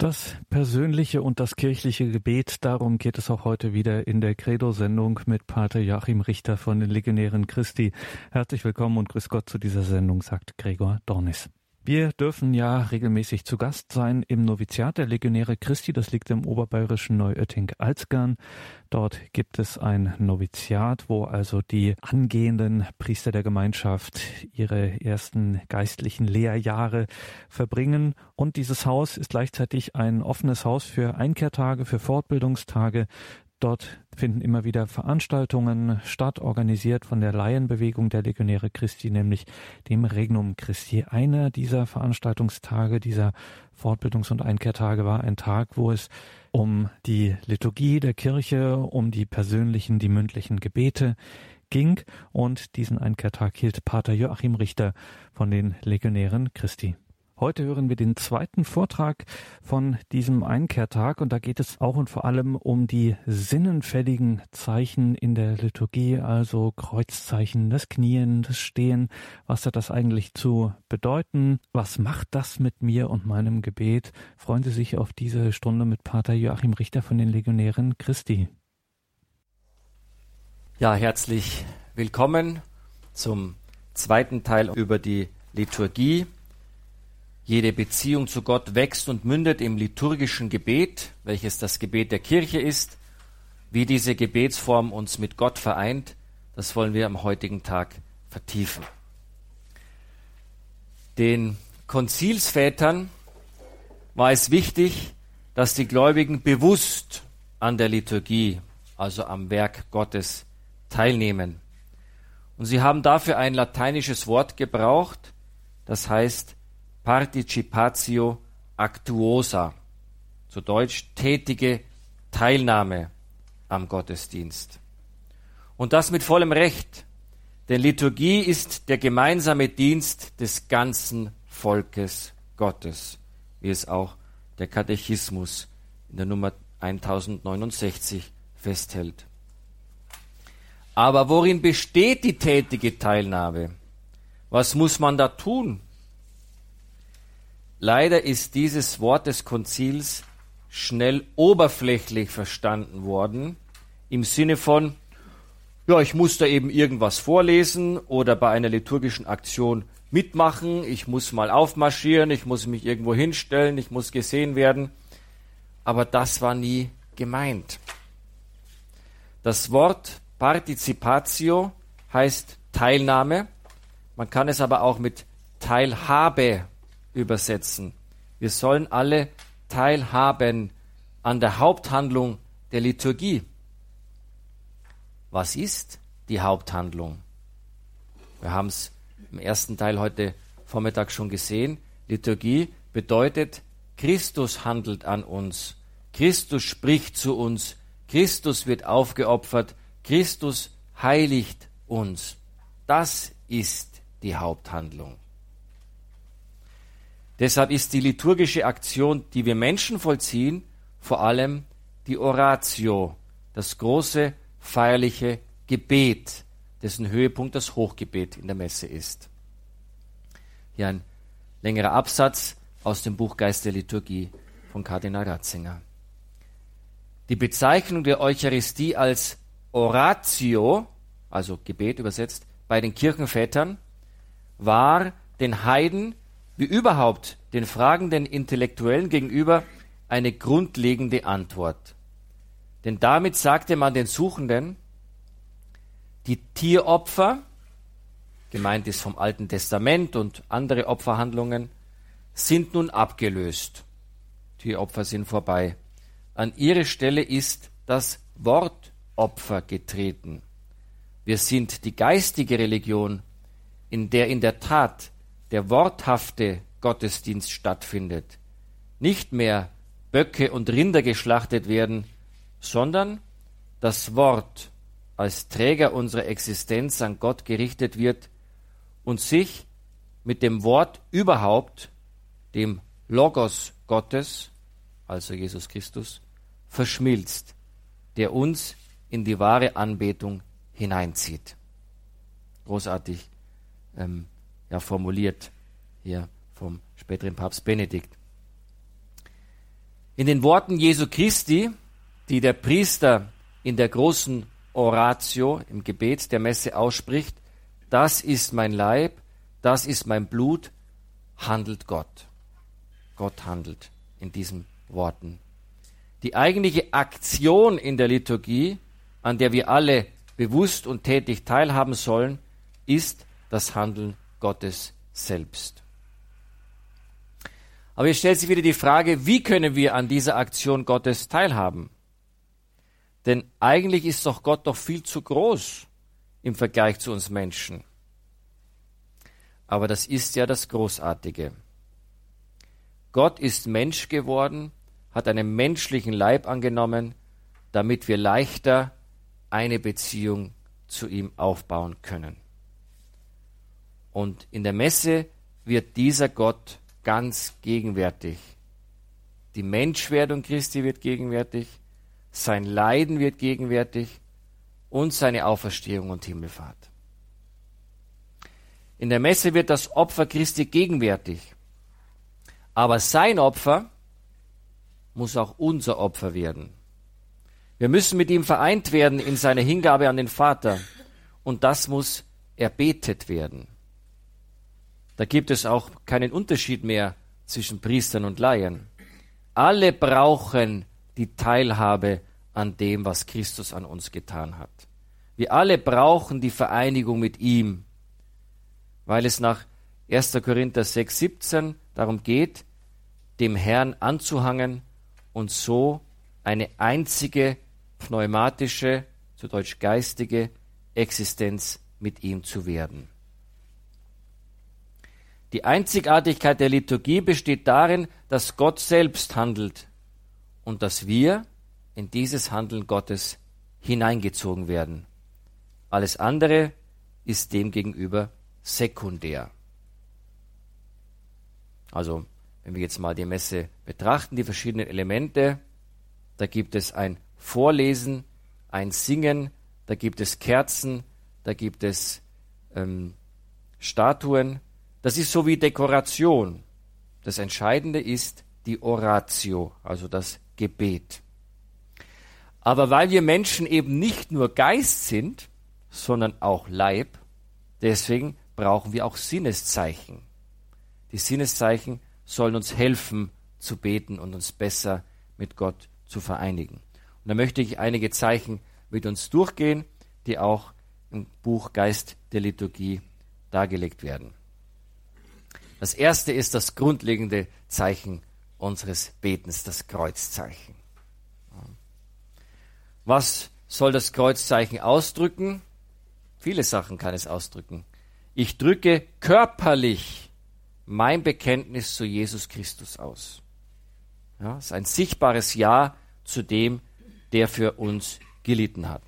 Das persönliche und das kirchliche Gebet, darum geht es auch heute wieder in der Credo-Sendung mit Pater Joachim Richter von den Legionären Christi. Herzlich willkommen und grüß Gott zu dieser Sendung, sagt Gregor Dornis. Wir dürfen ja regelmäßig zu Gast sein im Noviziat der Legionäre Christi. Das liegt im oberbayerischen Neuötting-Alzgern. Dort gibt es ein Noviziat, wo also die angehenden Priester der Gemeinschaft ihre ersten geistlichen Lehrjahre verbringen. Und dieses Haus ist gleichzeitig ein offenes Haus für Einkehrtage, für Fortbildungstage. Dort finden immer wieder Veranstaltungen statt, organisiert von der Laienbewegung der Legionäre Christi, nämlich dem Regnum Christi. Einer dieser Veranstaltungstage, dieser Fortbildungs- und Einkehrtage war ein Tag, wo es um die Liturgie der Kirche, um die persönlichen, die mündlichen Gebete ging. Und diesen Einkehrtag hielt Pater Joachim Richter von den Legionären Christi. Heute hören wir den zweiten Vortrag von diesem Einkehrtag und da geht es auch und vor allem um die sinnenfälligen Zeichen in der Liturgie, also Kreuzzeichen, das Knien, das Stehen. Was hat das eigentlich zu bedeuten? Was macht das mit mir und meinem Gebet? Freuen Sie sich auf diese Stunde mit Pater Joachim Richter von den Legionären Christi. Ja, herzlich willkommen zum zweiten Teil über die Liturgie. Jede Beziehung zu Gott wächst und mündet im liturgischen Gebet, welches das Gebet der Kirche ist. Wie diese Gebetsform uns mit Gott vereint, das wollen wir am heutigen Tag vertiefen. Den Konzilsvätern war es wichtig, dass die Gläubigen bewusst an der Liturgie, also am Werk Gottes, teilnehmen. Und sie haben dafür ein lateinisches Wort gebraucht, das heißt Participatio Actuosa, zu Deutsch tätige Teilnahme am Gottesdienst. Und das mit vollem Recht, denn Liturgie ist der gemeinsame Dienst des ganzen Volkes Gottes, wie es auch der Katechismus in der Nummer 1069 festhält. Aber worin besteht die tätige Teilnahme? Was muss man da tun? Leider ist dieses Wort des Konzils schnell oberflächlich verstanden worden, im Sinne von, ja, ich muss da eben irgendwas vorlesen oder bei einer liturgischen Aktion mitmachen, ich muss mal aufmarschieren, ich muss mich irgendwo hinstellen, ich muss gesehen werden. Aber das war nie gemeint. Das Wort Participatio heißt Teilnahme, man kann es aber auch mit Teilhabe übersetzen. Wir sollen alle teilhaben an der Haupthandlung der Liturgie. Was ist die Haupthandlung? Wir haben es im ersten Teil heute Vormittag schon gesehen. Liturgie bedeutet, Christus handelt an uns. Christus spricht zu uns. Christus wird aufgeopfert. Christus heiligt uns. Das ist die Haupthandlung. Deshalb ist die liturgische Aktion, die wir Menschen vollziehen, vor allem die Oratio, das große feierliche Gebet, dessen Höhepunkt das Hochgebet in der Messe ist. Hier ein längerer Absatz aus dem Buch Geist der Liturgie von Kardinal Ratzinger. Die Bezeichnung der Eucharistie als Oratio, also Gebet übersetzt, bei den Kirchenvätern, war den Heiden wie überhaupt den fragenden Intellektuellen gegenüber eine grundlegende Antwort. Denn damit sagte man den Suchenden, die Tieropfer, gemeint ist vom Alten Testament und andere Opferhandlungen, sind nun abgelöst. Tieropfer sind vorbei. An ihre Stelle ist das Wortopfer getreten. Wir sind die geistige Religion, in der in der Tat der worthafte Gottesdienst stattfindet. Nicht mehr Böcke und Rinder geschlachtet werden, sondern das Wort als Träger unserer Existenz an Gott gerichtet wird und sich mit dem Wort überhaupt, dem Logos Gottes, also Jesus Christus, verschmilzt, der uns in die wahre Anbetung hineinzieht. Großartig ähm, ja, formuliert hier vom späteren Papst Benedikt. In den Worten Jesu Christi, die der Priester in der großen Oratio, im Gebet der Messe ausspricht, das ist mein Leib, das ist mein Blut, handelt Gott. Gott handelt in diesen Worten. Die eigentliche Aktion in der Liturgie, an der wir alle bewusst und tätig teilhaben sollen, ist das Handeln Gottes selbst. Aber jetzt stellt sich wieder die Frage, wie können wir an dieser Aktion Gottes teilhaben? Denn eigentlich ist doch Gott doch viel zu groß im Vergleich zu uns Menschen. Aber das ist ja das Großartige. Gott ist Mensch geworden, hat einen menschlichen Leib angenommen, damit wir leichter eine Beziehung zu ihm aufbauen können. Und in der Messe wird dieser Gott ganz gegenwärtig. Die Menschwerdung Christi wird gegenwärtig, sein Leiden wird gegenwärtig und seine Auferstehung und Himmelfahrt. In der Messe wird das Opfer Christi gegenwärtig. Aber sein Opfer muss auch unser Opfer werden. Wir müssen mit ihm vereint werden in seiner Hingabe an den Vater. Und das muss erbetet werden. Da gibt es auch keinen Unterschied mehr zwischen Priestern und Laien. Alle brauchen die Teilhabe an dem, was Christus an uns getan hat. Wir alle brauchen die Vereinigung mit ihm, weil es nach 1. Korinther 6, 17 darum geht, dem Herrn anzuhangen und so eine einzige pneumatische, zu Deutsch geistige Existenz mit ihm zu werden. Die Einzigartigkeit der Liturgie besteht darin, dass Gott selbst handelt und dass wir in dieses Handeln Gottes hineingezogen werden. Alles andere ist demgegenüber sekundär. Also, wenn wir jetzt mal die Messe betrachten, die verschiedenen Elemente, da gibt es ein Vorlesen, ein Singen, da gibt es Kerzen, da gibt es ähm, Statuen, das ist so wie Dekoration. Das Entscheidende ist die Oratio, also das Gebet. Aber weil wir Menschen eben nicht nur Geist sind, sondern auch Leib, deswegen brauchen wir auch Sinneszeichen. Die Sinneszeichen sollen uns helfen zu beten und uns besser mit Gott zu vereinigen. Und da möchte ich einige Zeichen mit uns durchgehen, die auch im Buch Geist der Liturgie dargelegt werden. Das erste ist das grundlegende Zeichen unseres Betens, das Kreuzzeichen. Was soll das Kreuzzeichen ausdrücken? Viele Sachen kann es ausdrücken. Ich drücke körperlich mein Bekenntnis zu Jesus Christus aus. Ja, ist ein sichtbares Ja zu dem, der für uns gelitten hat.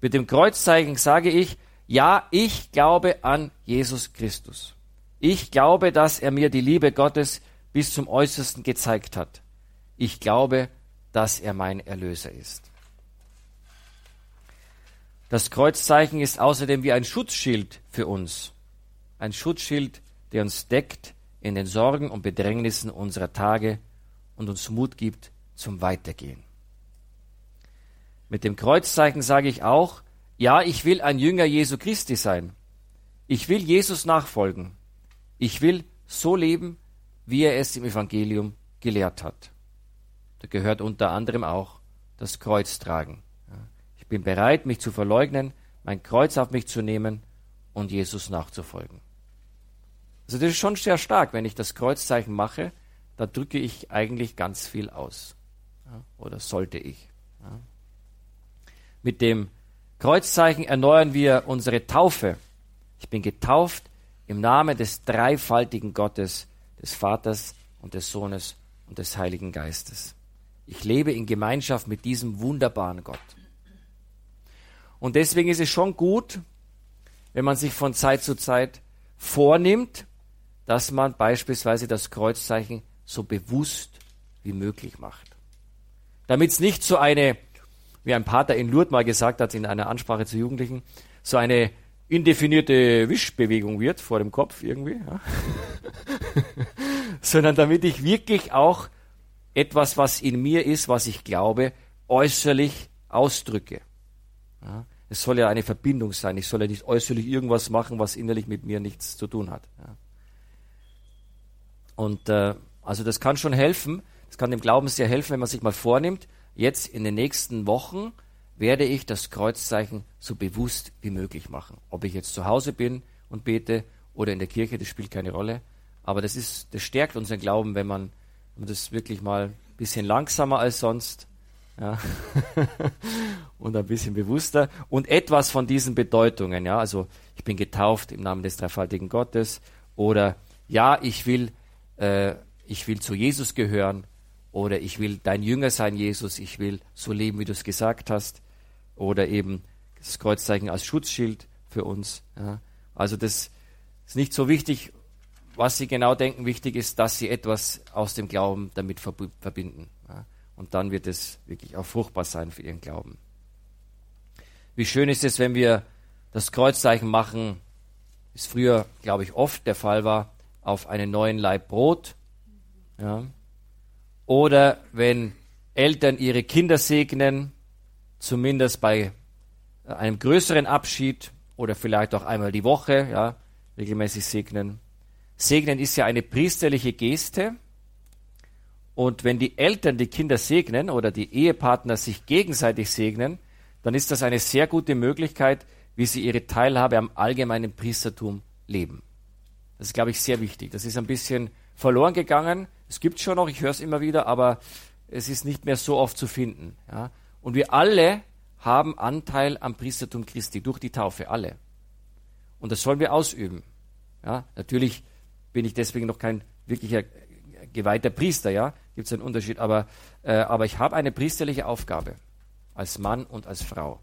Mit dem Kreuzzeichen sage ich, ja, ich glaube an Jesus Christus. Ich glaube, dass er mir die Liebe Gottes bis zum Äußersten gezeigt hat. Ich glaube, dass er mein Erlöser ist. Das Kreuzzeichen ist außerdem wie ein Schutzschild für uns. Ein Schutzschild, der uns deckt in den Sorgen und Bedrängnissen unserer Tage und uns Mut gibt zum Weitergehen. Mit dem Kreuzzeichen sage ich auch, ja, ich will ein Jünger Jesu Christi sein. Ich will Jesus nachfolgen. Ich will so leben, wie er es im Evangelium gelehrt hat. Da gehört unter anderem auch das Kreuz tragen. Ich bin bereit, mich zu verleugnen, mein Kreuz auf mich zu nehmen und Jesus nachzufolgen. Also das ist schon sehr stark, wenn ich das Kreuzzeichen mache, da drücke ich eigentlich ganz viel aus. Oder sollte ich. Mit dem Kreuzzeichen erneuern wir unsere Taufe. Ich bin getauft im Namen des dreifaltigen Gottes, des Vaters und des Sohnes und des Heiligen Geistes. Ich lebe in Gemeinschaft mit diesem wunderbaren Gott. Und deswegen ist es schon gut, wenn man sich von Zeit zu Zeit vornimmt, dass man beispielsweise das Kreuzzeichen so bewusst wie möglich macht. Damit es nicht so eine, wie ein Pater in Lourdes mal gesagt hat in einer Ansprache zu Jugendlichen, so eine indefinierte Wischbewegung wird vor dem Kopf irgendwie, ja. sondern damit ich wirklich auch etwas, was in mir ist, was ich glaube, äußerlich ausdrücke. Ja, es soll ja eine Verbindung sein. Ich soll ja nicht äußerlich irgendwas machen, was innerlich mit mir nichts zu tun hat. Ja. Und äh, also das kann schon helfen. Das kann dem Glauben sehr helfen, wenn man sich mal vornimmt, jetzt in den nächsten Wochen werde ich das Kreuzzeichen so bewusst wie möglich machen. Ob ich jetzt zu Hause bin und bete oder in der Kirche, das spielt keine Rolle. Aber das ist, das stärkt unseren Glauben, wenn man, wenn man das wirklich mal ein bisschen langsamer als sonst ja, und ein bisschen bewusster und etwas von diesen Bedeutungen. Ja, also ich bin getauft im Namen des dreifaltigen Gottes oder ja, ich will, äh, ich will zu Jesus gehören oder ich will dein Jünger sein, Jesus, ich will so leben, wie du es gesagt hast oder eben das Kreuzzeichen als Schutzschild für uns. Ja. Also das ist nicht so wichtig, was sie genau denken. Wichtig ist, dass sie etwas aus dem Glauben damit verbinden. Ja. Und dann wird es wirklich auch fruchtbar sein für ihren Glauben. Wie schön ist es, wenn wir das Kreuzzeichen machen, wie es früher, glaube ich, oft der Fall war, auf einen neuen Leib Brot. Ja. Oder wenn Eltern ihre Kinder segnen, zumindest bei einem größeren Abschied oder vielleicht auch einmal die Woche, ja, regelmäßig segnen. Segnen ist ja eine priesterliche Geste. Und wenn die Eltern die Kinder segnen oder die Ehepartner sich gegenseitig segnen, dann ist das eine sehr gute Möglichkeit, wie sie ihre Teilhabe am allgemeinen Priestertum leben. Das ist, glaube ich, sehr wichtig. Das ist ein bisschen verloren gegangen. Es gibt schon noch, ich höre es immer wieder, aber es ist nicht mehr so oft zu finden. Ja. Und wir alle haben Anteil am Priestertum Christi durch die Taufe, alle. Und das sollen wir ausüben. Ja, natürlich bin ich deswegen noch kein wirklicher geweihter Priester, ja, gibt es einen Unterschied, aber, äh, aber ich habe eine priesterliche Aufgabe als Mann und als Frau.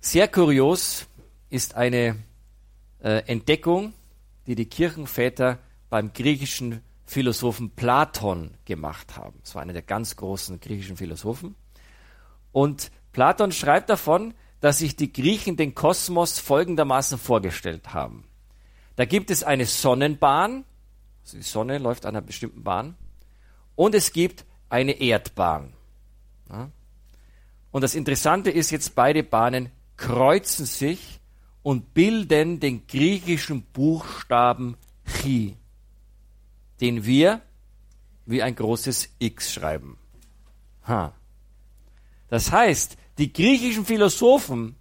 Sehr kurios ist eine äh, Entdeckung, die die Kirchenväter beim griechischen Philosophen Platon gemacht haben. Das war einer der ganz großen griechischen Philosophen. Und Platon schreibt davon, dass sich die Griechen den Kosmos folgendermaßen vorgestellt haben. Da gibt es eine Sonnenbahn, also die Sonne läuft an einer bestimmten Bahn, und es gibt eine Erdbahn. Und das Interessante ist jetzt, beide Bahnen kreuzen sich und bilden den griechischen Buchstaben Chi den wir wie ein großes X schreiben. Ha. Das heißt, die griechischen Philosophen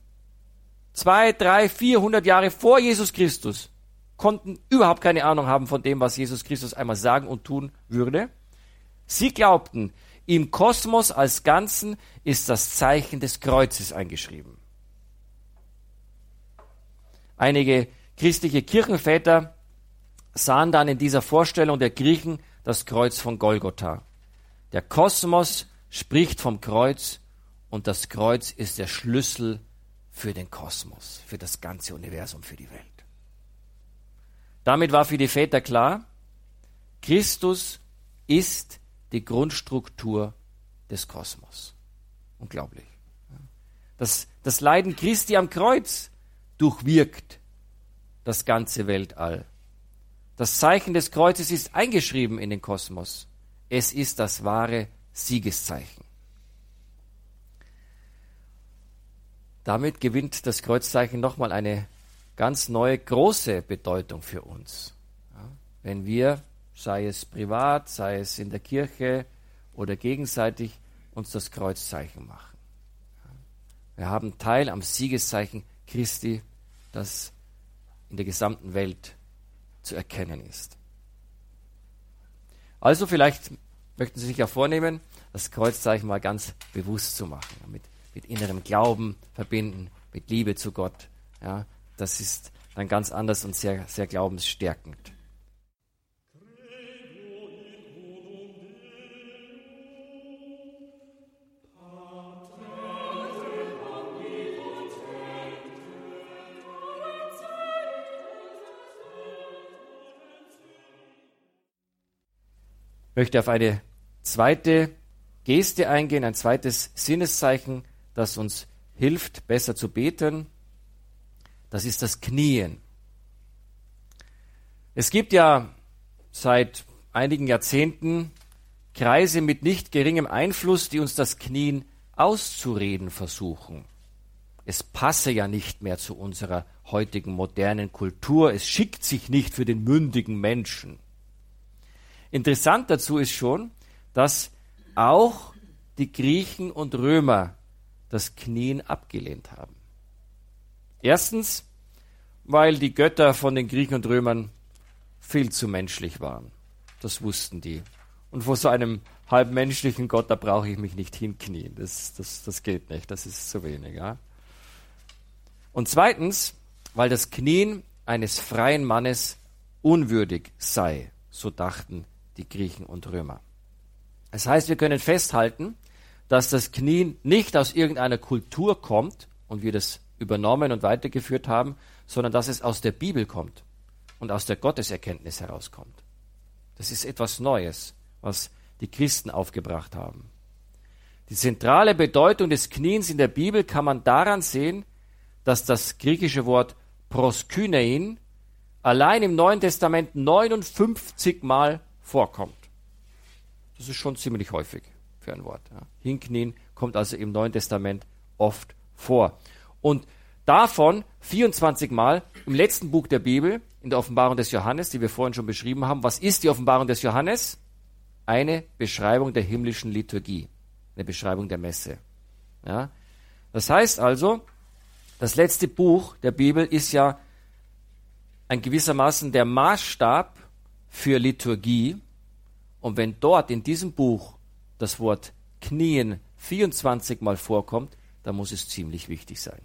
zwei, drei, vierhundert Jahre vor Jesus Christus konnten überhaupt keine Ahnung haben von dem, was Jesus Christus einmal sagen und tun würde. Sie glaubten, im Kosmos als Ganzen ist das Zeichen des Kreuzes eingeschrieben. Einige christliche Kirchenväter sahen dann in dieser Vorstellung der Griechen das Kreuz von Golgotha. Der Kosmos spricht vom Kreuz und das Kreuz ist der Schlüssel für den Kosmos, für das ganze Universum, für die Welt. Damit war für die Väter klar, Christus ist die Grundstruktur des Kosmos. Unglaublich. Das, das Leiden Christi am Kreuz durchwirkt das ganze Weltall. Das Zeichen des Kreuzes ist eingeschrieben in den Kosmos. Es ist das wahre Siegeszeichen. Damit gewinnt das Kreuzzeichen nochmal eine ganz neue, große Bedeutung für uns. Wenn wir, sei es privat, sei es in der Kirche oder gegenseitig, uns das Kreuzzeichen machen. Wir haben Teil am Siegeszeichen Christi, das in der gesamten Welt zu erkennen ist. Also vielleicht möchten Sie sich ja vornehmen, das Kreuzzeichen mal ganz bewusst zu machen, mit, mit innerem Glauben verbinden, mit Liebe zu Gott. Ja, das ist dann ganz anders und sehr, sehr glaubensstärkend. Möchte auf eine zweite Geste eingehen, ein zweites Sinneszeichen, das uns hilft, besser zu beten. Das ist das Knien. Es gibt ja seit einigen Jahrzehnten Kreise mit nicht geringem Einfluss, die uns das Knien auszureden versuchen. Es passe ja nicht mehr zu unserer heutigen modernen Kultur, es schickt sich nicht für den mündigen Menschen. Interessant dazu ist schon, dass auch die Griechen und Römer das Knien abgelehnt haben. Erstens, weil die Götter von den Griechen und Römern viel zu menschlich waren. Das wussten die. Und vor so einem halbmenschlichen Gott, da brauche ich mich nicht hinknien. Das, das, das geht nicht, das ist zu wenig. Ja? Und zweitens, weil das Knien eines freien Mannes unwürdig sei, so dachten die Griechen und Römer. Das heißt, wir können festhalten, dass das Knien nicht aus irgendeiner Kultur kommt und wir das übernommen und weitergeführt haben, sondern dass es aus der Bibel kommt und aus der Gotteserkenntnis herauskommt. Das ist etwas Neues, was die Christen aufgebracht haben. Die zentrale Bedeutung des Kniens in der Bibel kann man daran sehen, dass das griechische Wort proskynein allein im Neuen Testament 59 Mal vorkommt. Das ist schon ziemlich häufig für ein Wort. Ja. Hinknien kommt also im Neuen Testament oft vor. Und davon 24 Mal im letzten Buch der Bibel, in der Offenbarung des Johannes, die wir vorhin schon beschrieben haben. Was ist die Offenbarung des Johannes? Eine Beschreibung der himmlischen Liturgie, eine Beschreibung der Messe. Ja? Das heißt also, das letzte Buch der Bibel ist ja ein gewissermaßen der Maßstab für Liturgie. Und wenn dort in diesem Buch das Wort Knien 24 Mal vorkommt, dann muss es ziemlich wichtig sein.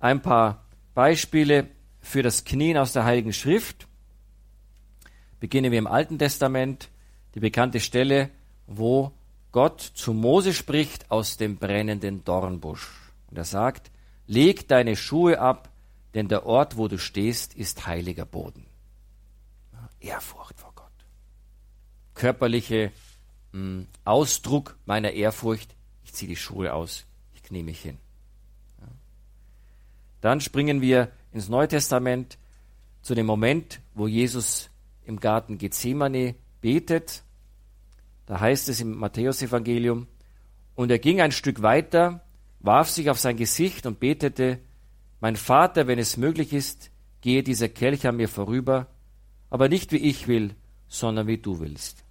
Ein paar Beispiele für das Knien aus der Heiligen Schrift. Beginnen wir im Alten Testament, die bekannte Stelle, wo Gott zu Mose spricht aus dem brennenden Dornbusch. Und er sagt, leg deine Schuhe ab, denn der Ort, wo du stehst, ist heiliger Boden. Ehrfurcht vor Gott. Körperliche mh, hm, Ausdruck meiner Ehrfurcht, ich ziehe die Schuhe aus, ich knie mich hin. Dann springen wir ins Neue Testament zu dem Moment, wo Jesus im Garten Gethsemane betet. Da heißt es im Matthäusevangelium, und er ging ein Stück weiter, warf sich auf sein Gesicht und betete, mein Vater, wenn es möglich ist, gehe dieser Kelch an mir vorüber, aber nicht wie ich will, sondern wie du willst.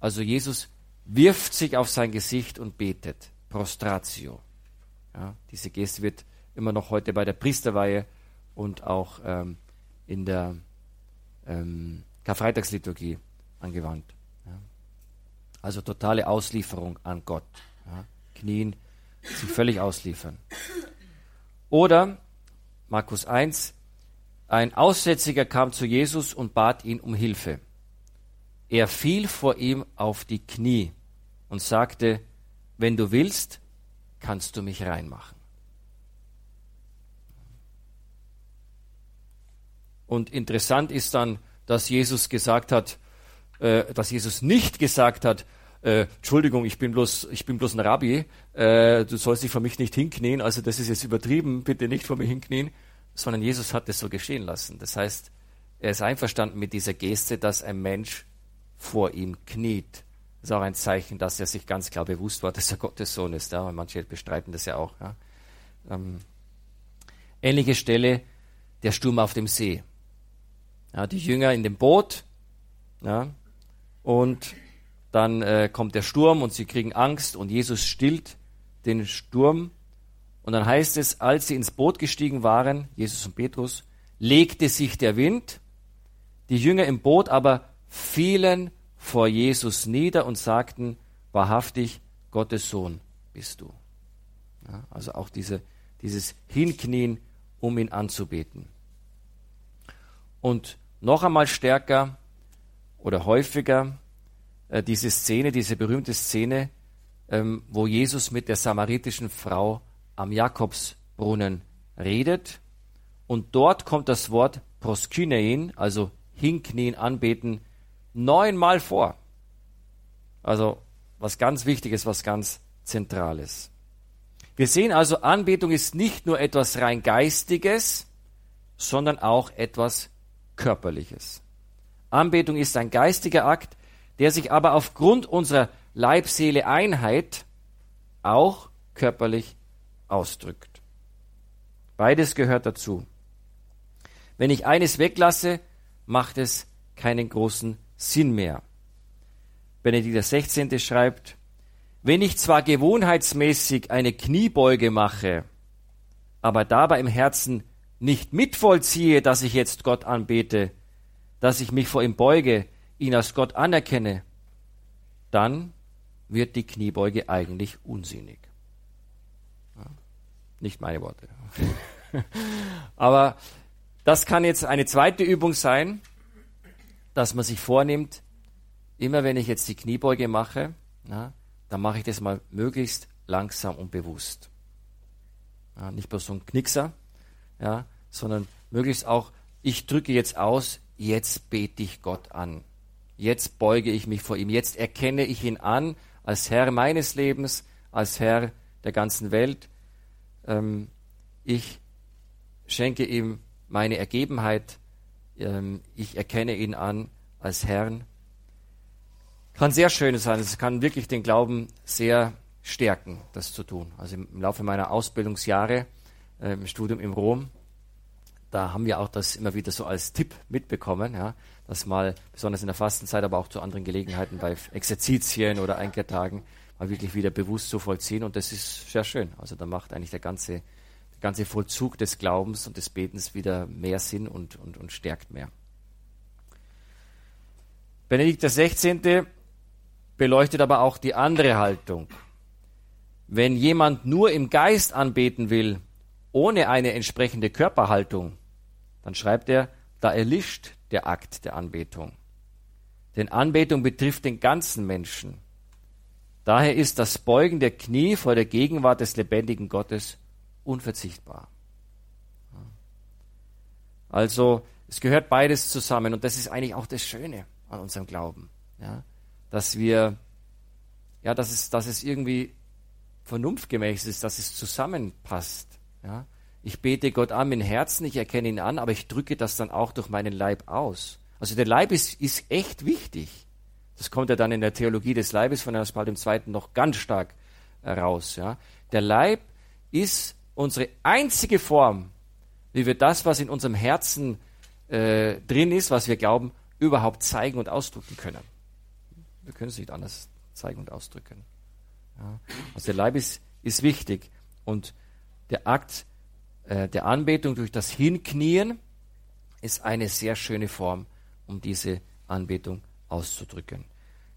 Also Jesus wirft sich auf sein Gesicht und betet. Prostratio. Ja, diese Geste wird immer noch heute bei der Priesterweihe und auch ähm, in der ähm, Karfreitagsliturgie angewandt. Ja. Also totale Auslieferung an Gott. Ja. Knien, sich völlig ausliefern. Oder Markus 1, ein Aussätziger kam zu Jesus und bat ihn um Hilfe. Er fiel vor ihm auf die Knie und sagte, wenn du willst, kannst du mich reinmachen. Und interessant ist dann, dass Jesus gesagt hat, äh, dass Jesus nicht gesagt hat, äh, Entschuldigung, ich bin bloß, ich bin bloß ein Rabbi, äh, du sollst dich vor mich nicht hinknien, also das ist jetzt übertrieben, bitte nicht vor mir hinknien, sondern Jesus hat es so geschehen lassen. Das heißt, er ist einverstanden mit dieser Geste, dass ein Mensch vor ihm kniet. Das ist auch ein Zeichen, dass er sich ganz klar bewusst war, dass er Gottes Sohn ist. Ja? Und manche bestreiten das ja auch. Ja? Ähm, ähnliche Stelle, der Sturm auf dem See. Ja, die Jünger in dem Boot. Ja, und dann äh, kommt der Sturm und sie kriegen Angst und Jesus stillt den Sturm. Und dann heißt es, als sie ins Boot gestiegen waren, Jesus und Petrus, legte sich der Wind. Die Jünger im Boot aber fielen vor Jesus nieder und sagten, wahrhaftig, Gottes Sohn bist du. Ja, also auch diese, dieses Hinknien, um ihn anzubeten. Und noch einmal stärker oder häufiger äh, diese Szene, diese berühmte Szene, ähm, wo Jesus mit der samaritischen Frau am Jakobsbrunnen redet. Und dort kommt das Wort proskynein, also hinknien, anbeten, neunmal vor. Also was ganz Wichtiges, was ganz Zentrales. Wir sehen also, Anbetung ist nicht nur etwas rein Geistiges, sondern auch etwas Körperliches. Anbetung ist ein geistiger Akt, der sich aber aufgrund unserer Leib-Seele-Einheit auch körperlich ausdrückt. Beides gehört dazu. Wenn ich eines weglasse, macht es keinen großen Sinn mehr. Benedikt XVI. schreibt, wenn ich zwar gewohnheitsmäßig eine Kniebeuge mache, aber dabei im Herzen nicht mitvollziehe, dass ich jetzt Gott anbete, dass ich mich vor ihm beuge, ihn als Gott anerkenne, dann wird die Kniebeuge eigentlich unsinnig. Ja, nicht meine Worte. Aber das kann jetzt eine zweite Übung sein, dass man sich vornimmt, immer wenn ich jetzt die Kniebeuge mache, na, dann mache ich das mal möglichst langsam und bewusst. Ja, nicht bloß so ein Knickser, ja, sondern möglichst auch, ich drücke jetzt aus, jetzt bete ich Gott an. Jetzt beuge ich mich vor ihm. Jetzt erkenne ich ihn an als Herr meines Lebens, als Herr der ganzen Welt. Ähm, ich schenke ihm meine Ergebenheit. Ähm, ich erkenne ihn an als Herrn. Kann sehr schön sein. Es kann wirklich den Glauben sehr stärken, das zu tun. Also im, Laufe meiner Ausbildungsjahre äh, im Studium in Rom da haben wir auch das immer wieder so als Tipp mitbekommen, ja, dass mal besonders in der Fastenzeit, aber auch zu anderen Gelegenheiten bei Exerzitien oder Einkehrtagen mal wirklich wieder bewusst zu vollziehen und das ist sehr schön. Also da macht eigentlich der ganze, der ganze Vollzug des Glaubens und des Betens wieder mehr Sinn und, und, und stärkt mehr. Benedikt XVI. beleuchtet aber auch die andere Haltung. Wenn jemand nur im Geist anbeten will, ohne eine entsprechende Körperhaltung, dann schreibt er, da erlischt der Akt der Anbetung. Denn Anbetung betrifft den ganzen Menschen. Daher ist das Beugen der Knie vor der Gegenwart des lebendigen Gottes unverzichtbar. Also es gehört beides zusammen und das ist eigentlich auch das Schöne an unserem Glauben, ja, dass wir, ja, dass es, dass es irgendwie vernunftgemäß ist, dass es zusammenpasst. Ja? Ich bete Gott an mit Herzen, ich erkenne ihn an, aber ich drücke das dann auch durch meinen Leib aus. Also der Leib ist, ist echt wichtig. Das kommt ja dann in der Theologie des Leibes von Johannes Paul II. noch ganz stark heraus. Ja? Der Leib ist unsere einzige Form, wie wir das, was in unserem Herzen äh, drin ist, was wir glauben, überhaupt zeigen und ausdrücken können. Wir können es nicht anders zeigen und ausdrücken. Ja? Also der Leib ist, ist wichtig und der Akt äh, der Anbetung durch das Hinknien ist eine sehr schöne Form, um diese Anbetung auszudrücken.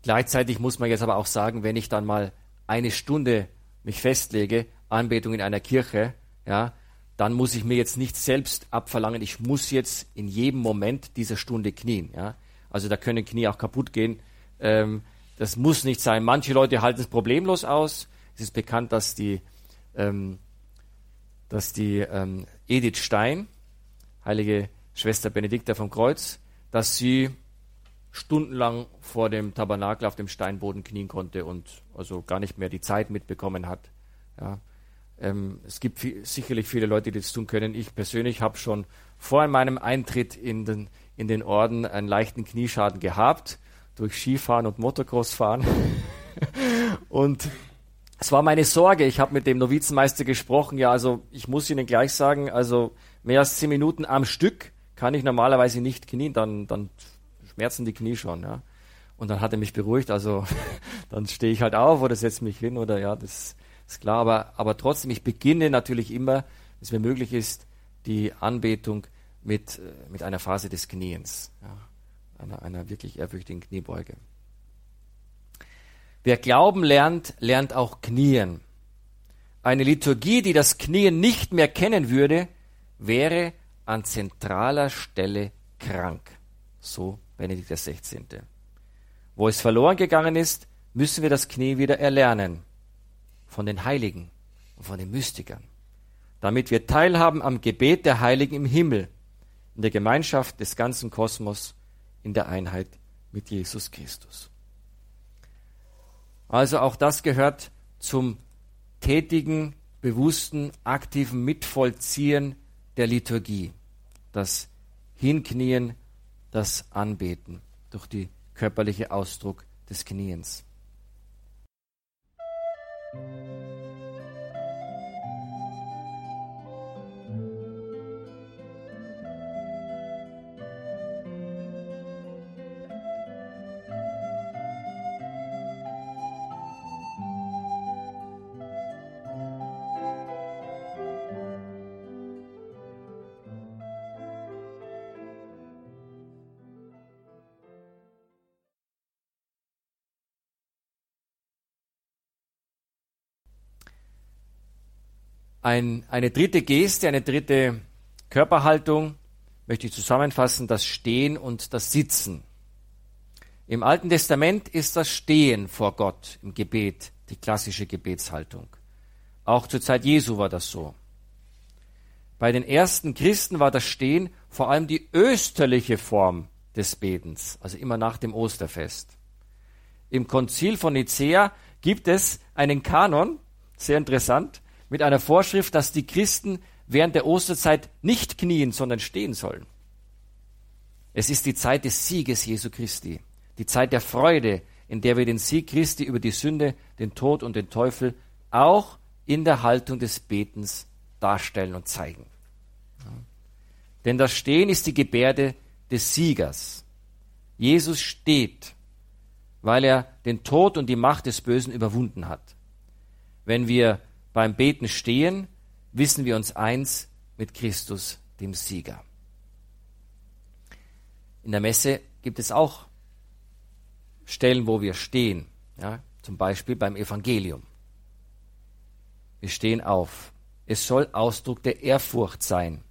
Gleichzeitig muss man jetzt aber auch sagen, wenn ich dann mal eine Stunde mich festlege, Anbetung in einer Kirche, ja, dann muss ich mir jetzt nicht selbst abverlangen, ich muss jetzt in jedem Moment dieser Stunde knien. Ja. Also da können Knie auch kaputt gehen. Ähm, das muss nicht sein. Manche Leute halten es problemlos aus. Es ist bekannt, dass die ähm, dass die ähm, Edith Stein, heilige Schwester Benedikta vom Kreuz, dass sie stundenlang vor dem Tabernakel auf dem Steinboden knien konnte und also gar nicht mehr die Zeit mitbekommen hat. Ja. Ähm, es gibt viel, sicherlich viele Leute, die das tun können. Ich persönlich habe schon vor meinem Eintritt in den, in den Orden einen leichten Knieschaden gehabt durch Skifahren und Motocrossfahren. und es war meine Sorge. Ich habe mit dem Novizenmeister gesprochen. Ja, also ich muss Ihnen gleich sagen, also mehr als zehn Minuten am Stück kann ich normalerweise nicht knien. Dann, dann schmerzen die Knie schon. Ja. Und dann hat er mich beruhigt. Also dann stehe ich halt auf oder setze mich hin oder ja, das ist klar. Aber, aber trotzdem, ich beginne natürlich immer, wenn es mir möglich ist, die Anbetung mit, äh, mit einer Phase des Kniens. Ja. Einer, einer wirklich ehrfürchtigen Kniebeuge. Wer Glauben lernt, lernt auch Knien. Eine Liturgie, die das Knien nicht mehr kennen würde, wäre an zentraler Stelle krank. So Benedikt XVI. Wo es verloren gegangen ist, müssen wir das Knie wieder erlernen. Von den Heiligen und von den Mystikern. Damit wir teilhaben am Gebet der Heiligen im Himmel, in der Gemeinschaft des ganzen Kosmos, in der Einheit mit Jesus Christus. Also auch das gehört zum tätigen, bewussten, aktiven Mitvollziehen der Liturgie. Das Hinknien das Anbeten durch die körperliche Ausdruck des Kniens. Ein, eine dritte Geste, eine dritte Körperhaltung möchte ich zusammenfassen, das Stehen und das Sitzen. Im Alten Testament ist das Stehen vor Gott im Gebet die klassische Gebetshaltung. Auch zur Zeit Jesu war das so. Bei den ersten Christen war das Stehen vor allem die österliche Form des Betens, also immer nach dem Osterfest. Im Konzil von Nicea gibt es einen Kanon, sehr interessant, mit einer Vorschrift, dass die Christen während der Osterzeit nicht knien, sondern stehen sollen. Es ist die Zeit des Sieges Jesu Christi, die Zeit der Freude, in der wir den Sieg Christi über die Sünde, den Tod und den Teufel auch in der Haltung des Betens darstellen und zeigen. Denn das Stehen ist die Gebärde des Siegers. Jesus steht, weil er den Tod und die Macht des Bösen überwunden hat. Wenn wir beim Beten stehen, wissen wir uns eins mit Christus, dem Sieger. In der Messe gibt es auch Stellen, wo wir stehen, ja, zum Beispiel beim Evangelium. Wir stehen auf. Es soll Ausdruck der Ehrfurcht sein.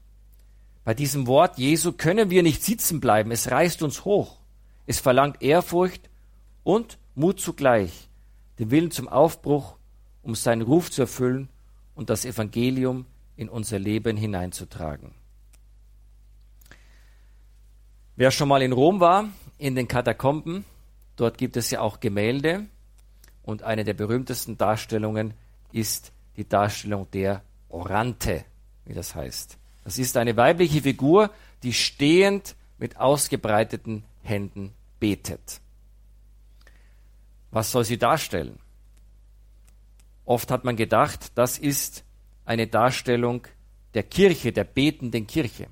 Bei diesem Wort Jesu können wir nicht sitzen bleiben. Es reißt uns hoch. Es verlangt Ehrfurcht und Mut zugleich, den Willen zum Aufbruch um seinen Ruf zu erfüllen und das Evangelium in unser Leben hineinzutragen. Wer schon mal in Rom war, in den Katakomben, dort gibt es ja auch Gemälde und eine der berühmtesten Darstellungen ist die Darstellung der Orante, wie das heißt. Das ist eine weibliche Figur, die stehend mit ausgebreiteten Händen betet. Was soll sie darstellen? Oft hat man gedacht, das ist eine Darstellung der Kirche, der betenden Kirche.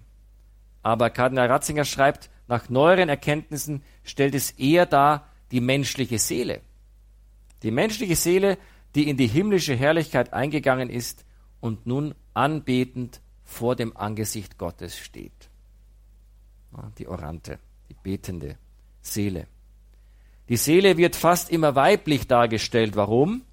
Aber Kardinal Ratzinger schreibt, nach neueren Erkenntnissen stellt es eher dar die menschliche Seele. Die menschliche Seele, die in die himmlische Herrlichkeit eingegangen ist und nun anbetend vor dem Angesicht Gottes steht. Die Orante, die betende Seele. Die Seele wird fast immer weiblich dargestellt. Warum?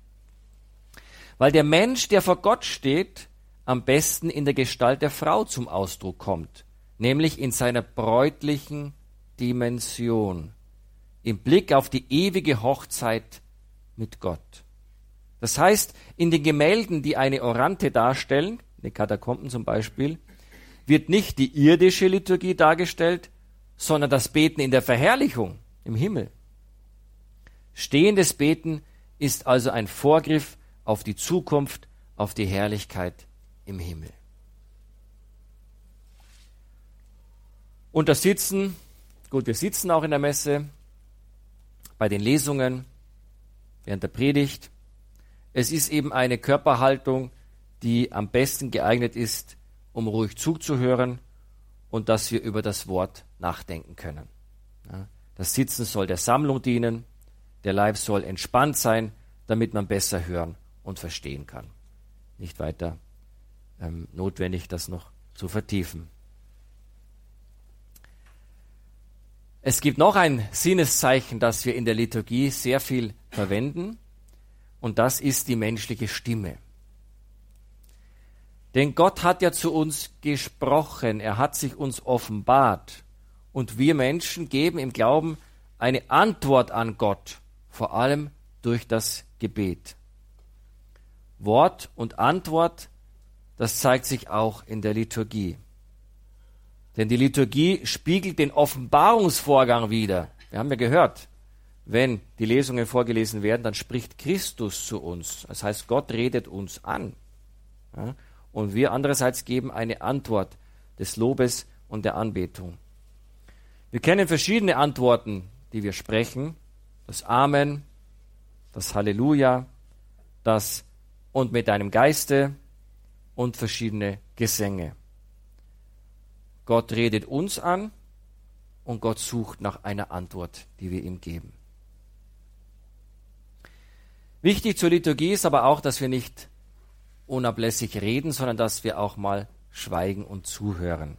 Weil der Mensch, der vor Gott steht, am besten in der Gestalt der Frau zum Ausdruck kommt, nämlich in seiner bräutlichen Dimension, im Blick auf die ewige Hochzeit mit Gott. Das heißt, in den Gemälden, die eine Orante darstellen, in den Katakomben zum Beispiel, wird nicht die irdische Liturgie dargestellt, sondern das Beten in der Verherrlichung im Himmel. Stehendes Beten ist also ein Vorgriff auf die Zukunft, auf die Herrlichkeit im Himmel. Und das Sitzen, gut, wir sitzen auch in der Messe, bei den Lesungen, während der Predigt. Es ist eben eine Körperhaltung, die am besten geeignet ist, um ruhig zuzuhören und dass wir über das Wort nachdenken können. Das Sitzen soll der Sammlung dienen, der Leib soll entspannt sein, damit man besser hören und verstehen kann. Nicht weiter ähm, notwendig, das noch zu vertiefen. Es gibt noch ein Sinneszeichen, das wir in der Liturgie sehr viel verwenden, und das ist die menschliche Stimme. Denn Gott hat ja zu uns gesprochen, er hat sich uns offenbart, und wir Menschen geben im Glauben eine Antwort an Gott, vor allem durch das Gebet. Wort und Antwort, das zeigt sich auch in der Liturgie. Denn die Liturgie spiegelt den Offenbarungsvorgang wider. Wir haben ja gehört, wenn die Lesungen vorgelesen werden, dann spricht Christus zu uns. Das heißt, Gott redet uns an. Ja? Und wir andererseits geben eine Antwort des Lobes und der Anbetung. Wir kennen verschiedene Antworten, die wir sprechen. Das Amen, das Halleluja, das und mit deinem Geiste und verschiedene Gesänge. Gott redet uns an und Gott sucht nach einer Antwort, die wir ihm geben. Wichtig zur Liturgie ist aber auch, dass wir nicht unablässig reden, sondern dass wir auch mal schweigen und zuhören.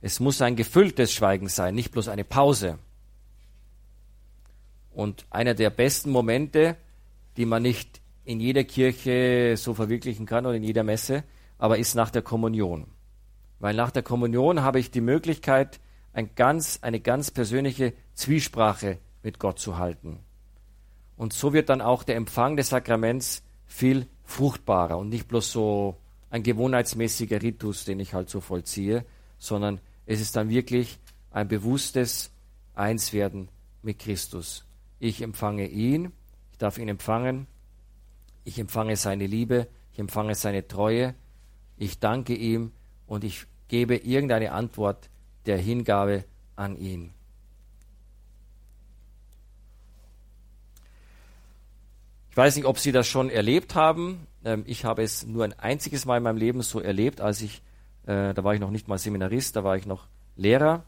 Es muss ein gefülltes Schweigen sein, nicht bloß eine Pause. Und einer der besten Momente, die man nicht in jeder Kirche so verwirklichen kann oder in jeder Messe, aber ist nach der Kommunion. Weil nach der Kommunion habe ich die Möglichkeit, ein ganz, eine ganz persönliche Zwiesprache mit Gott zu halten. Und so wird dann auch der Empfang des Sakraments viel fruchtbarer und nicht bloß so ein gewohnheitsmäßiger Ritus, den ich halt so vollziehe, sondern es ist dann wirklich ein bewusstes Einswerden mit Christus. Ich empfange ihn, ich darf ihn empfangen, ich empfange seine Liebe, ich empfange seine Treue, ich danke ihm und ich gebe irgendeine Antwort der Hingabe an ihn. Ich weiß nicht, ob Sie das schon erlebt haben. Ähm, ich habe es nur ein einziges Mal in meinem Leben so erlebt, als ich, äh, da war ich noch nicht mal Seminarist, da war ich noch Lehrer.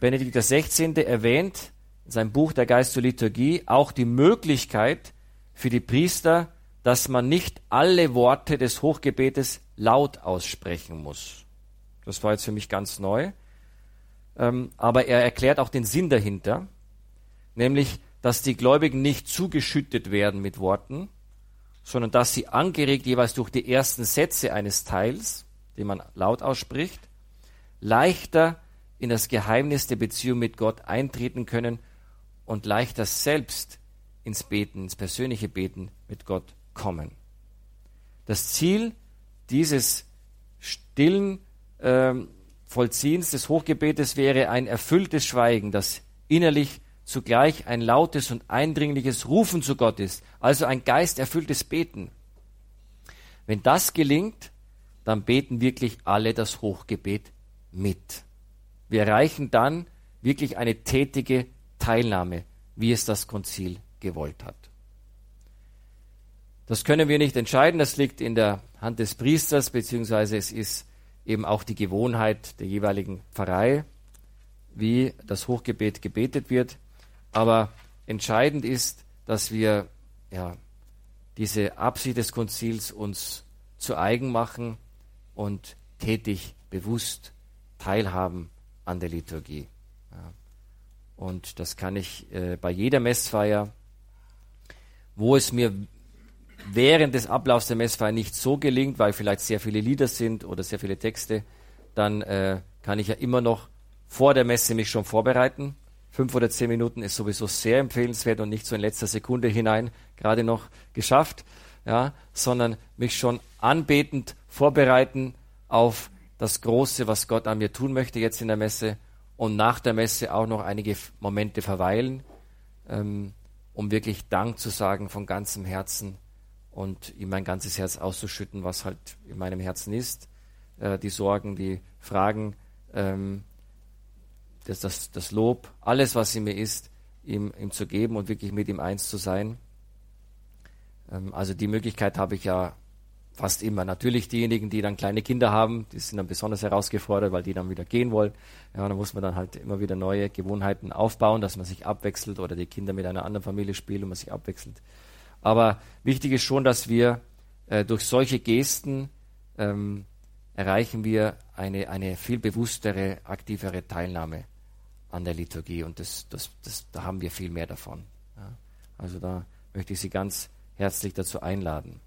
Benedikt XVI. erwähnt in seinem Buch Der Geist zur Liturgie auch die Möglichkeit für die Priester, dass man nicht alle Worte des Hochgebetes laut aussprechen muss. Das war jetzt für mich ganz neu. Ähm, aber er erklärt auch den Sinn dahinter, nämlich dass die Gläubigen nicht zugeschüttet werden mit Worten, sondern dass sie angeregt jeweils durch die ersten Sätze eines Teils, den man laut ausspricht, leichter in das Geheimnis der Beziehung mit Gott eintreten können und leichter selbst ins Beten, ins persönliche Beten mit Gott kommen. Das Ziel dieses stillen äh, Vollziehens des Hochgebetes wäre ein erfülltes Schweigen, das innerlich zugleich ein lautes und eindringliches Rufen zu Gott ist, also ein geisterfülltes Beten. Wenn das gelingt, dann beten wirklich alle das Hochgebet mit. Wir erreichen dann wirklich eine tätige Teilnahme, wie es das Konzil gewollt hat. Das können wir nicht entscheiden, das liegt in der Hand des Priesters, beziehungsweise es ist eben auch die Gewohnheit der jeweiligen Pfarrei, wie das Hochgebet gebetet wird. Aber entscheidend ist, dass wir ja, diese Absicht des Konzils uns zu eigen machen und tätig, bewusst teilhaben an der Liturgie. Ja. Und das kann ich äh, bei jeder Messfeier, wo es mir während des Ablaufs der Messfeier nicht so gelingt, weil vielleicht sehr viele Lieder sind oder sehr viele Texte, dann äh, kann ich ja immer noch vor der Messe mich schon vorbereiten. Fünf oder zehn Minuten ist sowieso sehr empfehlenswert und nicht so in letzter Sekunde hinein gerade noch geschafft, ja, sondern mich schon anbetend vorbereiten auf das Große, was Gott an mir tun möchte jetzt in der Messe und nach der Messe auch noch einige Momente verweilen, ähm, um wirklich Dank zu sagen von ganzem Herzen und ihm mein ganzes Herz auszuschütten, was halt in meinem Herzen ist, äh, die Sorgen, die Fragen, ähm, das, das, das Lob, alles, was in mir ist, ihm, ihm zu geben und wirklich mit ihm eins zu sein. Ähm, also die Möglichkeit habe ich ja fast immer. Natürlich diejenigen, die dann kleine Kinder haben, die sind dann besonders herausgefordert, weil die dann wieder gehen wollen. Ja, da muss man dann halt immer wieder neue Gewohnheiten aufbauen, dass man sich abwechselt oder die Kinder mit einer anderen Familie spielen und man sich abwechselt. Aber wichtig ist schon, dass wir äh, durch solche Gesten ähm, erreichen wir eine, eine viel bewusstere, aktivere Teilnahme an der Liturgie und das, das, das, da haben wir viel mehr davon. Ja. Also da möchte ich Sie ganz herzlich dazu einladen.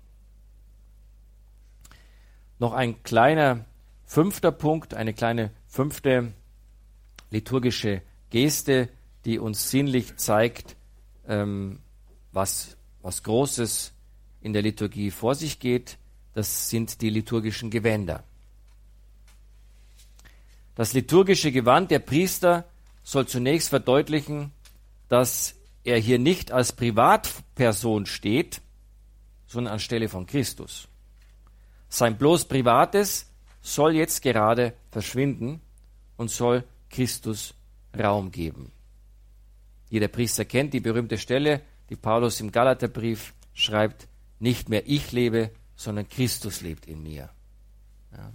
Noch ein kleiner fünfter Punkt, eine kleine fünfte liturgische Geste, die uns sinnlich zeigt, ähm, was, was Großes in der Liturgie vor sich geht. Das sind die liturgischen Gewänder. Das liturgische Gewand der Priester soll zunächst verdeutlichen, dass er hier nicht als Privatperson steht, sondern anstelle von Christus. Sein bloß Privates soll jetzt gerade verschwinden und soll Christus Raum geben. Jeder Priester kennt die berühmte Stelle, die Paulus im Galaterbrief schreibt, nicht mehr ich lebe, sondern Christus lebt in mir. Ja.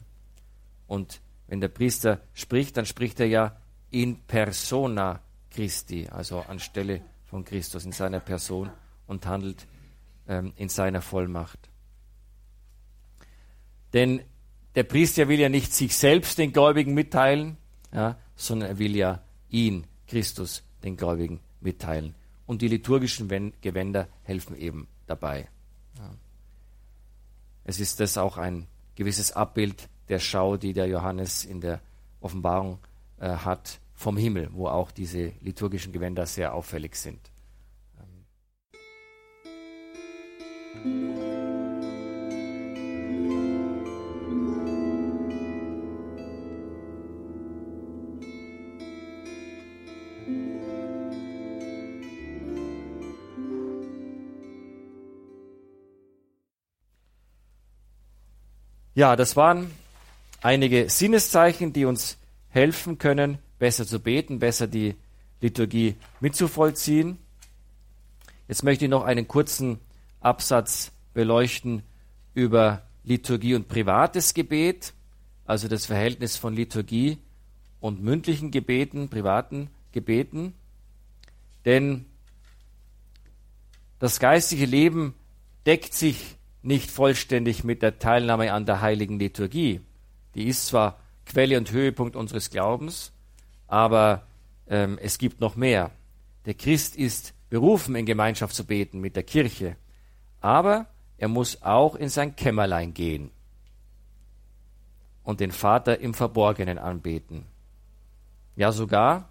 Und wenn der Priester spricht, dann spricht er ja in persona Christi, also anstelle von Christus in seiner Person und handelt ähm, in seiner Vollmacht. Denn der Priester will ja nicht sich selbst den Gläubigen mitteilen, ja, sondern er will ja ihn, Christus, den Gläubigen mitteilen. Und die liturgischen Gewänder helfen eben dabei. Ja. Es ist das auch ein gewisses Abbild der Schau, die der Johannes in der Offenbarung äh, hat vom Himmel, wo auch diese liturgischen Gewänder sehr auffällig sind. Ja, das waren einige Sinneszeichen, die uns helfen können, besser zu beten, besser die Liturgie mitzuvollziehen. Jetzt möchte ich noch einen kurzen Absatz beleuchten über Liturgie und privates Gebet, also das Verhältnis von Liturgie und mündlichen Gebeten, privaten Gebeten. Denn das geistige Leben deckt sich nicht vollständig mit der Teilnahme an der heiligen Liturgie. Die ist zwar Quelle und Höhepunkt unseres Glaubens, aber ähm, es gibt noch mehr. Der Christ ist berufen, in Gemeinschaft zu beten mit der Kirche, aber er muss auch in sein Kämmerlein gehen und den Vater im Verborgenen anbeten. Ja sogar,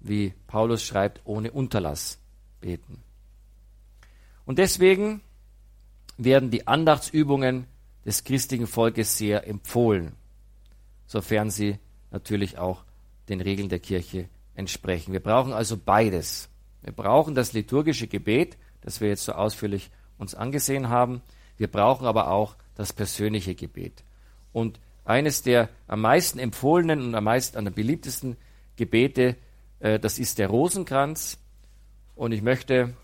wie Paulus schreibt, ohne Unterlass beten. Und deswegen werden die Andachtsübungen des christlichen Volkes sehr empfohlen, sofern sie natürlich auch den Regeln der Kirche entsprechen. Wir brauchen also beides. Wir brauchen das liturgische Gebet, das wir jetzt so ausführlich uns angesehen haben. Wir brauchen aber auch das persönliche Gebet. Und eines der am meisten empfohlenen und am meisten an der beliebtesten Gebete, äh, das ist der Rosenkranz. Und ich möchte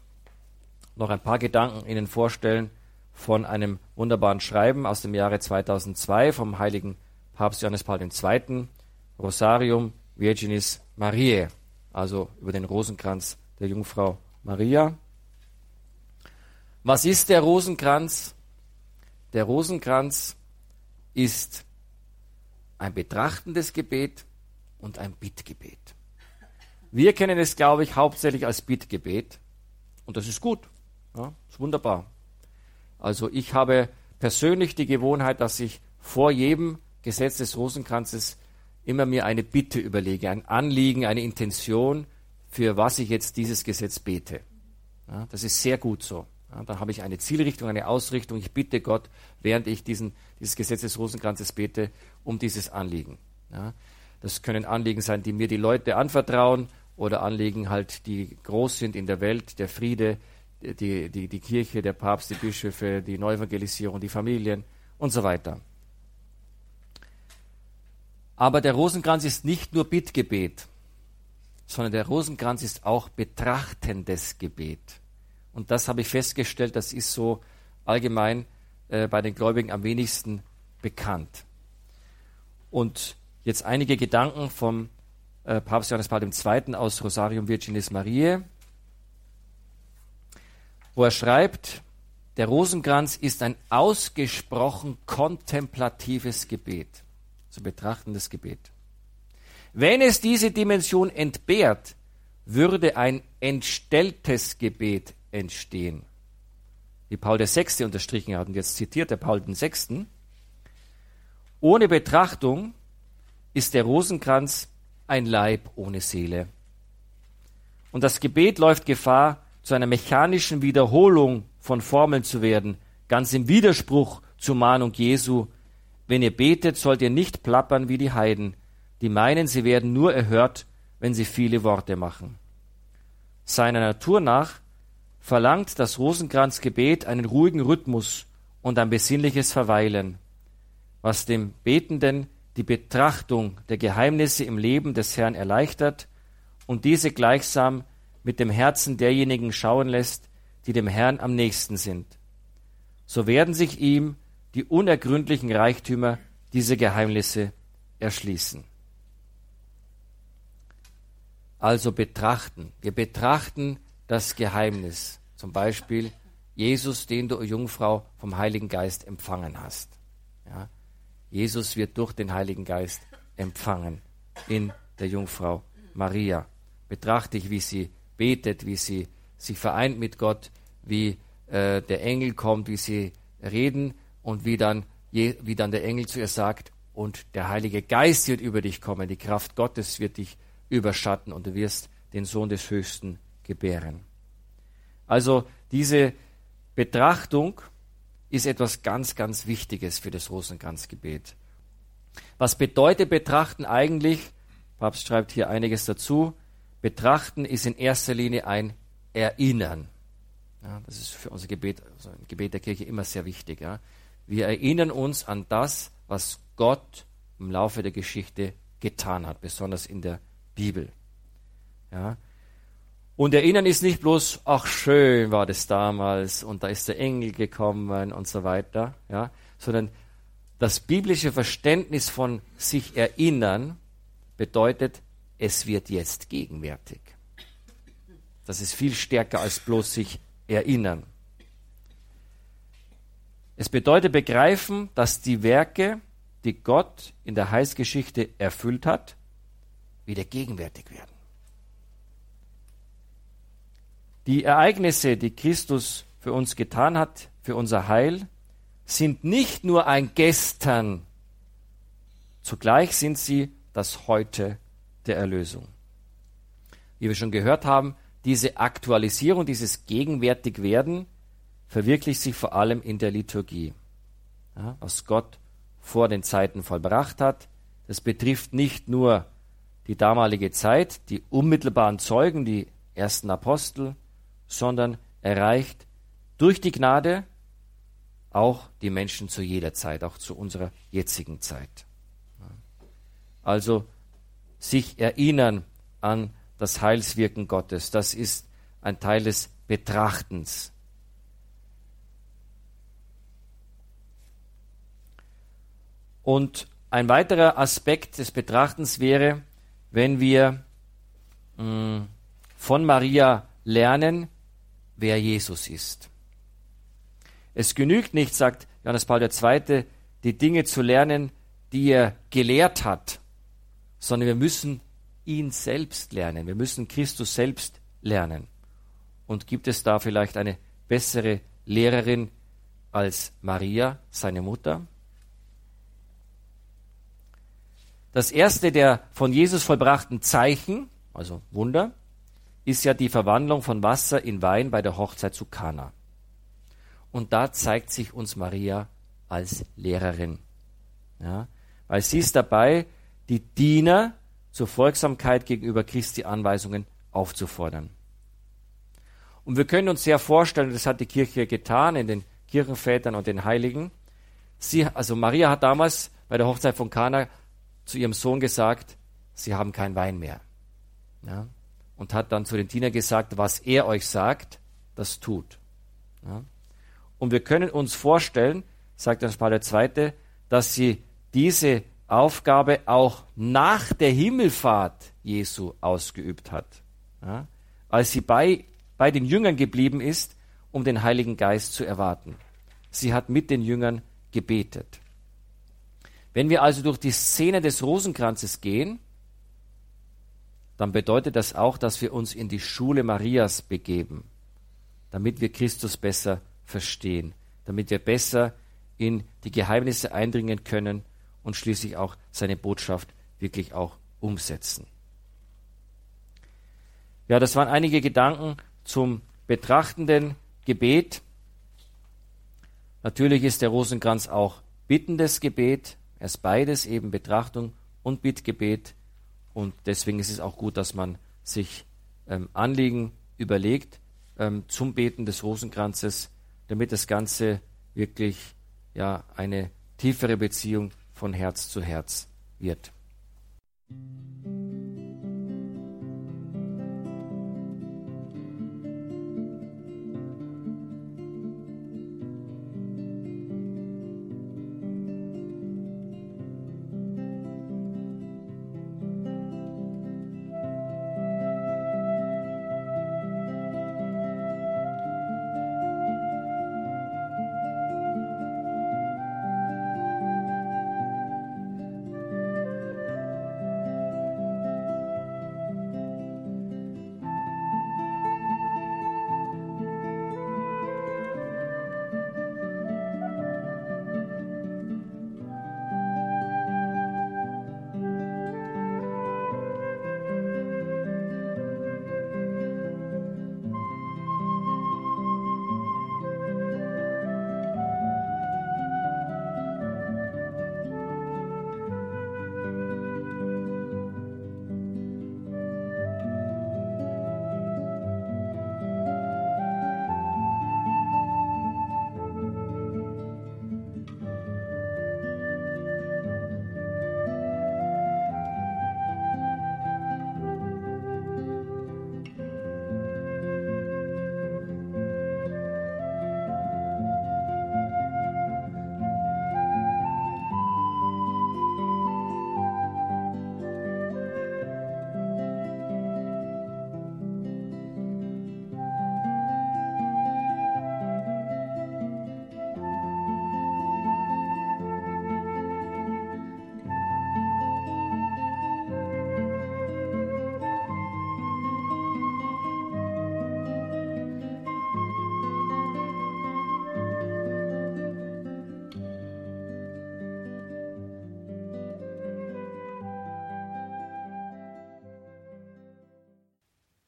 noch ein paar Gedanken Ihnen vorstellen, von einem wunderbaren Schreiben aus dem Jahre 2002 vom heiligen Papst Johannes Paul II. Rosarium Virginis Mariae, also über den Rosenkranz der Jungfrau Maria. Was ist der Rosenkranz? Der Rosenkranz ist ein betrachtendes Gebet und ein Bittgebet. Wir kennen es, glaube ich, hauptsächlich als Bittgebet und das ist gut, ja, ist wunderbar. Also ich habe persönlich die Gewohnheit, dass ich vor jedem Gesetz des Rosenkranzes immer mir eine Bitte überlege, ein Anliegen, eine Intention, für was ich jetzt dieses Gesetz bete. Ja, das ist sehr gut so. Ja, da habe ich eine Zielrichtung, eine Ausrichtung. Ich bitte Gott, während ich diesen, dieses Gesetz des Rosenkranzes bete, um dieses Anliegen. Ja, das können Anliegen sein, die mir die Leute anvertrauen oder Anliegen halt, die groß sind in der Welt, der Friede, die, die, die Kirche, der Papst, die Bischöfe, die Neuevangelisierung, die Familien und so weiter. Aber der Rosenkranz ist nicht nur Bittgebet, sondern der Rosenkranz ist auch betrachtendes Gebet. Und das habe ich festgestellt, das ist so allgemein äh, bei den Gläubigen am wenigsten bekannt. Und jetzt einige Gedanken vom äh, Papst Johannes Paul II. aus Rosarium Virginis Mariae wo er schreibt, der Rosenkranz ist ein ausgesprochen kontemplatives Gebet, so betrachtendes Gebet. Wenn es diese Dimension entbehrt, würde ein entstelltes Gebet entstehen. Wie Paul VI. unterstrichen hat, und jetzt zitiert er Paul VI. Ohne Betrachtung ist der Rosenkranz ein Leib ohne Seele. Und das Gebet läuft Gefahr, zu einer mechanischen Wiederholung von Formeln zu werden, ganz im Widerspruch zur Mahnung Jesu. Wenn ihr betet, sollt ihr nicht plappern wie die Heiden, die meinen, sie werden nur erhört, wenn sie viele Worte machen. Seiner Natur nach verlangt das Rosenkranzgebet einen ruhigen Rhythmus und ein besinnliches Verweilen, was dem Betenden die Betrachtung der Geheimnisse im Leben des Herrn erleichtert und diese gleichsam mit dem Herzen derjenigen schauen lässt, die dem Herrn am nächsten sind. So werden sich ihm die unergründlichen Reichtümer dieser Geheimnisse erschließen. Also betrachten. Wir betrachten das Geheimnis. Zum Beispiel Jesus, den du, Jungfrau, vom Heiligen Geist empfangen hast. Ja? Jesus wird durch den Heiligen Geist empfangen in der Jungfrau Maria. Betrachte ich, wie sie betet, wie sie sich vereint mit Gott, wie äh, der Engel kommt, wie sie reden und wie dann, je, wie dann der Engel zu ihr sagt, und der Heilige Geist wird über dich kommen, die Kraft Gottes wird dich überschatten und du wirst den Sohn des Höchsten gebären. Also diese Betrachtung ist etwas ganz, ganz Wichtiges für das Rosenkranzgebet. Was bedeutet betrachten eigentlich? Papst schreibt hier einiges dazu. Betrachten ist in erster Linie ein Erinnern. Ja, das ist für unser Gebet, also im Gebet der Kirche immer sehr wichtig. Ja. Wir erinnern uns an das, was Gott im Laufe der Geschichte getan hat, besonders in der Bibel. Ja. Und erinnern ist nicht bloß, ach schön war das damals und da ist der Engel gekommen und so weiter, ja, sondern das biblische Verständnis von sich erinnern bedeutet, es wird jetzt gegenwärtig. Das ist viel stärker als bloß sich erinnern. Es bedeutet begreifen, dass die Werke, die Gott in der Heilsgeschichte erfüllt hat, wieder gegenwärtig werden. Die Ereignisse, die Christus für uns getan hat, für unser Heil, sind nicht nur ein Gestern, zugleich sind sie das Heute der Erlösung. Wie wir schon gehört haben, diese Aktualisierung, dieses Gegenwärtigwerden verwirklicht sich vor allem in der Liturgie. Ja, was Gott vor den Zeiten vollbracht hat, das betrifft nicht nur die damalige Zeit, die unmittelbaren Zeugen, die ersten Apostel, sondern erreicht durch die Gnade auch die Menschen zu jeder Zeit, auch zu unserer jetzigen Zeit. Also sich erinnern an das Heilswirken Gottes, das ist ein Teil des Betrachtens. Und ein weiterer Aspekt des Betrachtens wäre, wenn wir mh, mm, von Maria lernen, wer Jesus ist. Es genügt nicht, sagt Johannes Paul II., die Dinge zu lernen, die er gelehrt hat, sondern wir müssen ihn selbst lernen. Wir müssen Christus selbst lernen. Und gibt es da vielleicht eine bessere Lehrerin als Maria, seine Mutter? Das erste der von Jesus vollbrachten Zeichen, also Wunder, ist ja die Verwandlung von Wasser in Wein bei der Hochzeit zu Kana. Und da zeigt sich uns Maria als Lehrerin. Ja, weil sie ist dabei, die Diener zur Folgsamkeit gegenüber Christi Anweisungen aufzufordern. Und wir können uns sehr vorstellen, das hat die Kirche getan in den Kirchenvätern und den Heiligen. Sie, also Maria hat damals bei der Hochzeit von Kana zu ihrem Sohn gesagt, sie haben keinen Wein mehr. Ja? Und hat dann zu den Dienern gesagt, was er euch sagt, das tut. Ja? Und wir können uns vorstellen, sagt Johannes Paul II., dass sie diese Aufgabe auch nach der Himmelfahrt Jesu ausgeübt hat. Ja? Als sie bei, bei den Jüngern geblieben ist, um den Heiligen Geist zu erwarten. Sie hat mit den Jüngern gebetet. Wenn wir also durch die Szene des Rosenkranzes gehen, dann bedeutet das auch, dass wir uns in die Schule Marias begeben, damit wir Christus besser verstehen, damit wir besser in die Geheimnisse eindringen können und schließlich auch seine Botschaft wirklich auch umsetzen. Ja, das waren einige Gedanken zum betrachtenden Gebet. Natürlich ist der Rosenkranz auch bittendes Gebet. Er ist beides, eben Betrachtung und Bittgebet. Und deswegen ist es auch gut, dass man sich ähm, Anliegen überlegt ähm, zum Beten des Rosenkranzes, damit das Ganze wirklich ja, eine tiefere Beziehung von Herz zu Herz wird.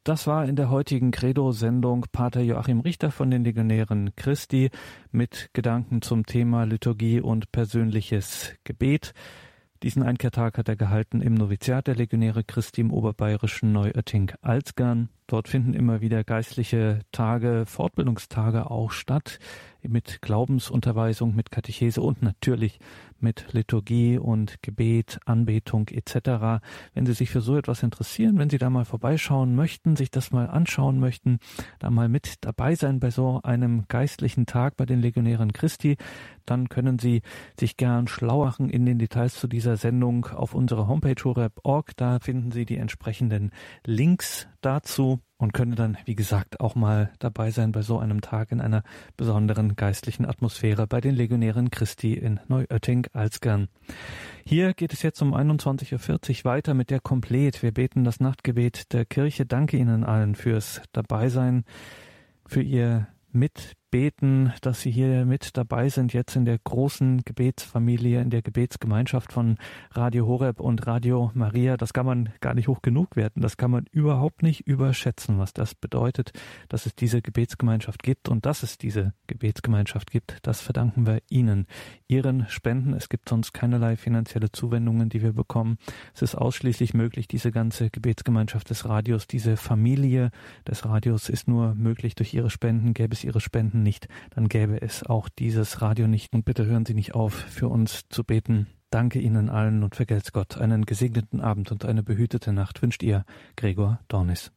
Das war in der heutigen Credo-Sendung Pater Joachim Richter von den Legionären Christi mit Gedanken zum Thema Liturgie und persönliches Gebet. Diesen Einkehrtag hat er gehalten im Noviziat der Legionäre Christi im oberbayerischen Neuötting-Alzgern. Dort finden immer wieder geistliche Tage, Fortbildungstage auch statt, mit Glaubensunterweisung, mit Katechese und natürlich mit Liturgie und Gebet, Anbetung etc. Wenn Sie sich für so etwas interessieren, wenn Sie da mal vorbeischauen möchten, sich das mal anschauen möchten, da mal mit dabei sein bei so einem geistlichen Tag bei den Legionären Christi, dann können Sie sich gern schlau machen in den Details zu dieser Sendung auf unserer Homepage horeb.org. Da finden Sie die entsprechenden Links dazu und können dann, wie gesagt, auch mal dabei sein bei so einem Tag in einer besonderen geistlichen Atmosphäre bei den Legionären Christi in Neuötting-Alzgern. Hier geht es jetzt um 21.40 Uhr weiter mit der Komplet. Wir beten das Nachtgebet der Kirche. Danke Ihnen allen fürs Dabeisein, für Ihr mit beten, dass Sie hier mit dabei sind, jetzt in der großen Gebetsfamilie, in der Gebetsgemeinschaft von Radio Horeb und Radio Maria. Das kann man gar nicht hoch genug werten. Das kann man überhaupt nicht überschätzen, was das bedeutet, dass es diese Gebetsgemeinschaft gibt und dass es diese Gebetsgemeinschaft gibt. Das verdanken wir Ihnen, Ihren Spenden. Es gibt sonst keinerlei finanzielle Zuwendungen, die wir bekommen. Es ist ausschließlich möglich, diese ganze Gebetsgemeinschaft des Radios, diese Familie des Radios ist nur möglich durch Ihre Spenden. Gäbe es Ihre Spenden nicht, dann gäbe es auch dieses Radio nicht. Und bitte hören Sie nicht auf, für uns zu beten. Danke Ihnen allen und vergelt's Gott. Einen gesegneten Abend und eine behütete Nacht wünscht ihr Gregor Dornis.